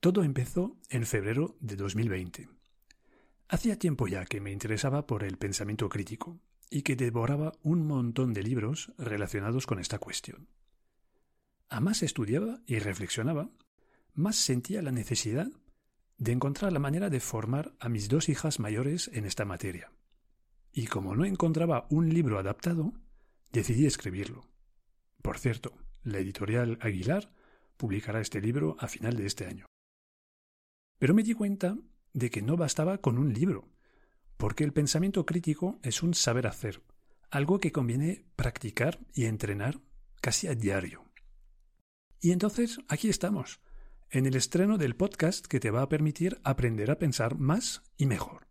Todo empezó en febrero de 2020. Hacía tiempo ya que me interesaba por el pensamiento crítico y que devoraba un montón de libros relacionados con esta cuestión. A más estudiaba y reflexionaba, más sentía la necesidad de encontrar la manera de formar a mis dos hijas mayores en esta materia. Y como no encontraba un libro adaptado, decidí escribirlo. Por cierto, la editorial Aguilar publicará este libro a final de este año. Pero me di cuenta de que no bastaba con un libro, porque el pensamiento crítico es un saber hacer, algo que conviene practicar y entrenar casi a diario. Y entonces aquí estamos, en el estreno del podcast que te va a permitir aprender a pensar más y mejor.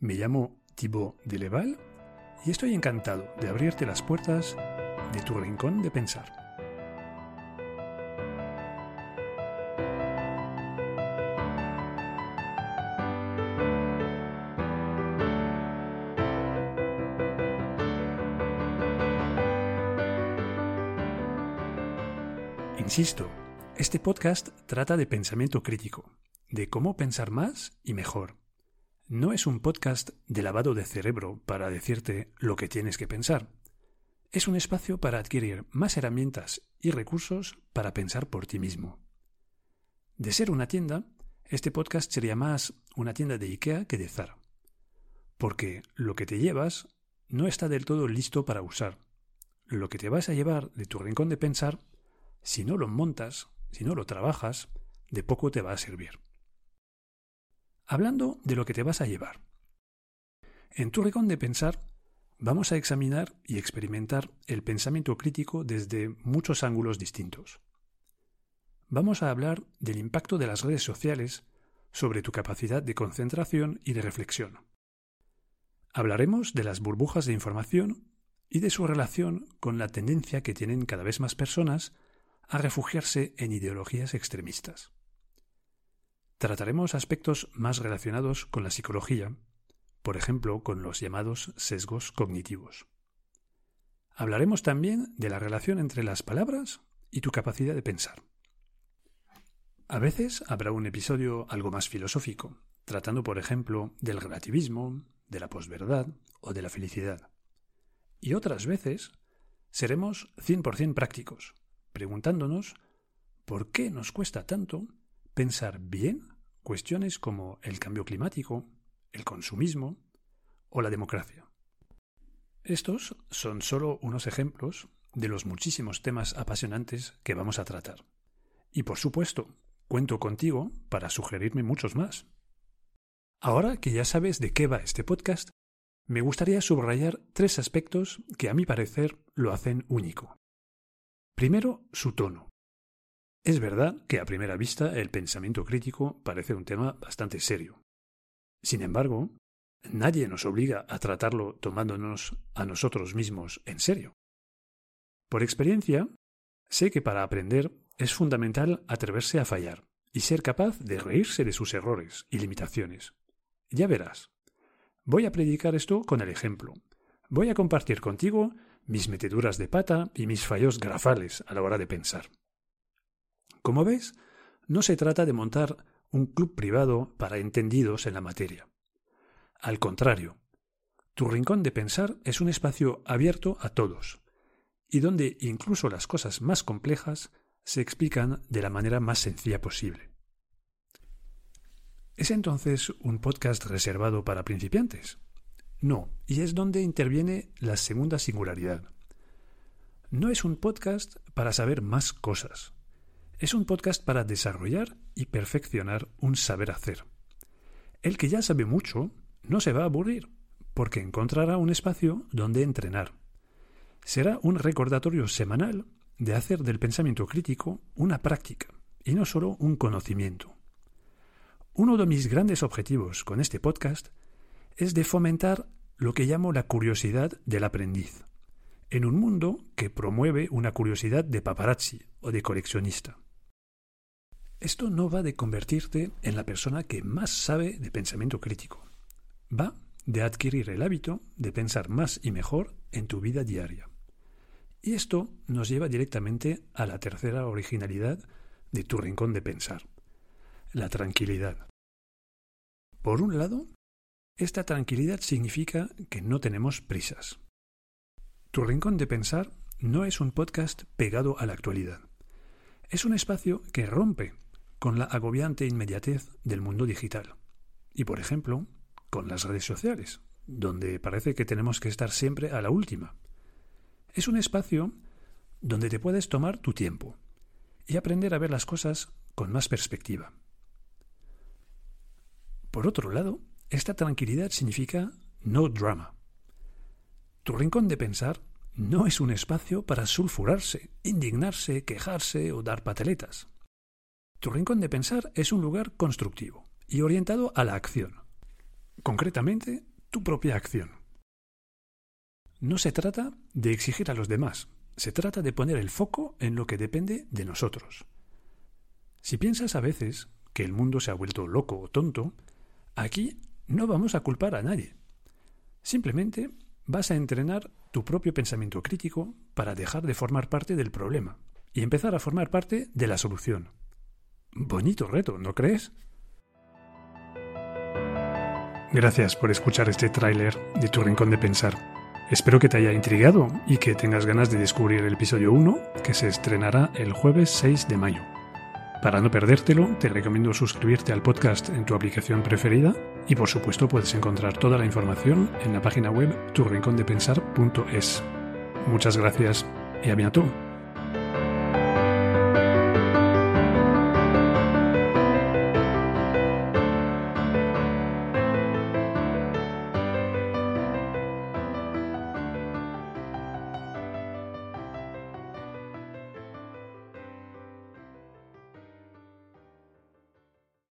Me llamo Thibaut Deleval y estoy encantado de abrirte las puertas de tu rincón de pensar. Insisto, este podcast trata de pensamiento crítico, de cómo pensar más y mejor. No es un podcast de lavado de cerebro para decirte lo que tienes que pensar. Es un espacio para adquirir más herramientas y recursos para pensar por ti mismo. De ser una tienda, este podcast sería más una tienda de IKEA que de Zara. Porque lo que te llevas no está del todo listo para usar. Lo que te vas a llevar de tu rincón de pensar si no lo montas, si no lo trabajas, de poco te va a servir. Hablando de lo que te vas a llevar. En tu rincón de pensar, vamos a examinar y experimentar el pensamiento crítico desde muchos ángulos distintos. Vamos a hablar del impacto de las redes sociales sobre tu capacidad de concentración y de reflexión. Hablaremos de las burbujas de información y de su relación con la tendencia que tienen cada vez más personas a refugiarse en ideologías extremistas. Trataremos aspectos más relacionados con la psicología, por ejemplo, con los llamados sesgos cognitivos. Hablaremos también de la relación entre las palabras y tu capacidad de pensar. A veces habrá un episodio algo más filosófico, tratando, por ejemplo, del relativismo, de la posverdad o de la felicidad. Y otras veces seremos 100% prácticos, preguntándonos por qué nos cuesta tanto pensar bien cuestiones como el cambio climático, el consumismo o la democracia. Estos son solo unos ejemplos de los muchísimos temas apasionantes que vamos a tratar. Y por supuesto, cuento contigo para sugerirme muchos más. Ahora que ya sabes de qué va este podcast, me gustaría subrayar tres aspectos que a mi parecer lo hacen único. Primero, su tono. Es verdad que a primera vista el pensamiento crítico parece un tema bastante serio. Sin embargo, nadie nos obliga a tratarlo tomándonos a nosotros mismos en serio. Por experiencia, sé que para aprender es fundamental atreverse a fallar y ser capaz de reírse de sus errores y limitaciones. Ya verás. Voy a predicar esto con el ejemplo. Voy a compartir contigo mis meteduras de pata y mis fallos grafales a la hora de pensar. Como ves, no se trata de montar un club privado para entendidos en la materia. Al contrario, tu rincón de pensar es un espacio abierto a todos, y donde incluso las cosas más complejas se explican de la manera más sencilla posible. ¿Es entonces un podcast reservado para principiantes? No, y es donde interviene la segunda singularidad. No es un podcast para saber más cosas. Es un podcast para desarrollar y perfeccionar un saber hacer. El que ya sabe mucho no se va a aburrir, porque encontrará un espacio donde entrenar. Será un recordatorio semanal de hacer del pensamiento crítico una práctica y no solo un conocimiento. Uno de mis grandes objetivos con este podcast es de fomentar lo que llamo la curiosidad del aprendiz, en un mundo que promueve una curiosidad de paparazzi o de coleccionista. Esto no va de convertirte en la persona que más sabe de pensamiento crítico. Va de adquirir el hábito de pensar más y mejor en tu vida diaria. Y esto nos lleva directamente a la tercera originalidad de tu rincón de pensar. la tranquilidad. Por un lado, esta tranquilidad significa que no tenemos prisas. Tu Rincón de Pensar no es un podcast pegado a la actualidad. Es un espacio que rompe con la agobiante inmediatez del mundo digital. Y, por ejemplo, con las redes sociales, donde parece que tenemos que estar siempre a la última. Es un espacio donde te puedes tomar tu tiempo y aprender a ver las cosas con más perspectiva. Por otro lado, esta tranquilidad significa no drama. Tu rincón de pensar no es un espacio para sulfurarse, indignarse, quejarse o dar pataletas. Tu rincón de pensar es un lugar constructivo y orientado a la acción. Concretamente, tu propia acción. No se trata de exigir a los demás, se trata de poner el foco en lo que depende de nosotros. Si piensas a veces que el mundo se ha vuelto loco o tonto, aquí no vamos a culpar a nadie. Simplemente vas a entrenar tu propio pensamiento crítico para dejar de formar parte del problema y empezar a formar parte de la solución. Bonito reto, ¿no crees? Gracias por escuchar este tráiler de Tu Rincón de Pensar. Espero que te haya intrigado y que tengas ganas de descubrir el episodio 1 que se estrenará el jueves 6 de mayo. Para no perdértelo, te recomiendo suscribirte al podcast en tu aplicación preferida y por supuesto puedes encontrar toda la información en la página web turrincondepensar.es. Muchas gracias y a bientôt.